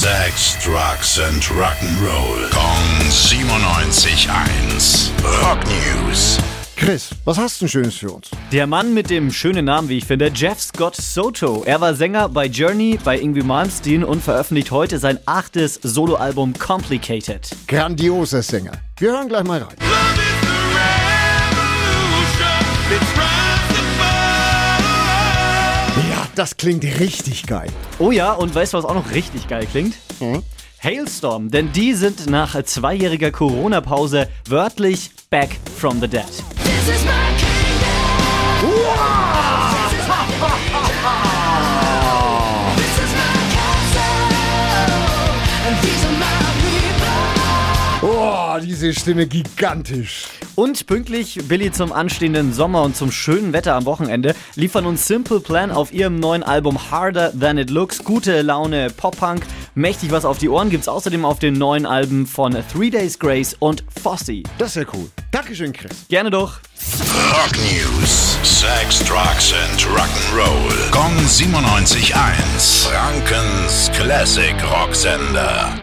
Sex, Drugs and Rock'n'Roll. Kong 97.1. Rock News. Chris, was hast du denn Schönes für uns? Der Mann mit dem schönen Namen, wie ich finde, Jeff Scott Soto. Er war Sänger bei Journey, bei Ingwie Malmsteen und veröffentlicht heute sein achtes Soloalbum Complicated. Grandioser Sänger. Wir hören gleich mal rein. Das klingt richtig geil. Oh ja, und weißt du, was auch noch richtig geil klingt? Hm? Hailstorm, denn die sind nach zweijähriger Corona-Pause wörtlich back from the dead. This diese Stimme gigantisch. Und pünktlich, Billy, zum anstehenden Sommer und zum schönen Wetter am Wochenende liefern uns Simple Plan auf ihrem neuen Album Harder Than It Looks. Gute Laune, Pop-Punk, mächtig was auf die Ohren gibt's außerdem auf den neuen Alben von Three Days Grace und Fossey. Das ist ja cool. Dankeschön, Chris. Gerne doch. Rock News. Sex, Drugs and Rock'n'Roll. Kong 97.1. Frankens Classic Rocksender.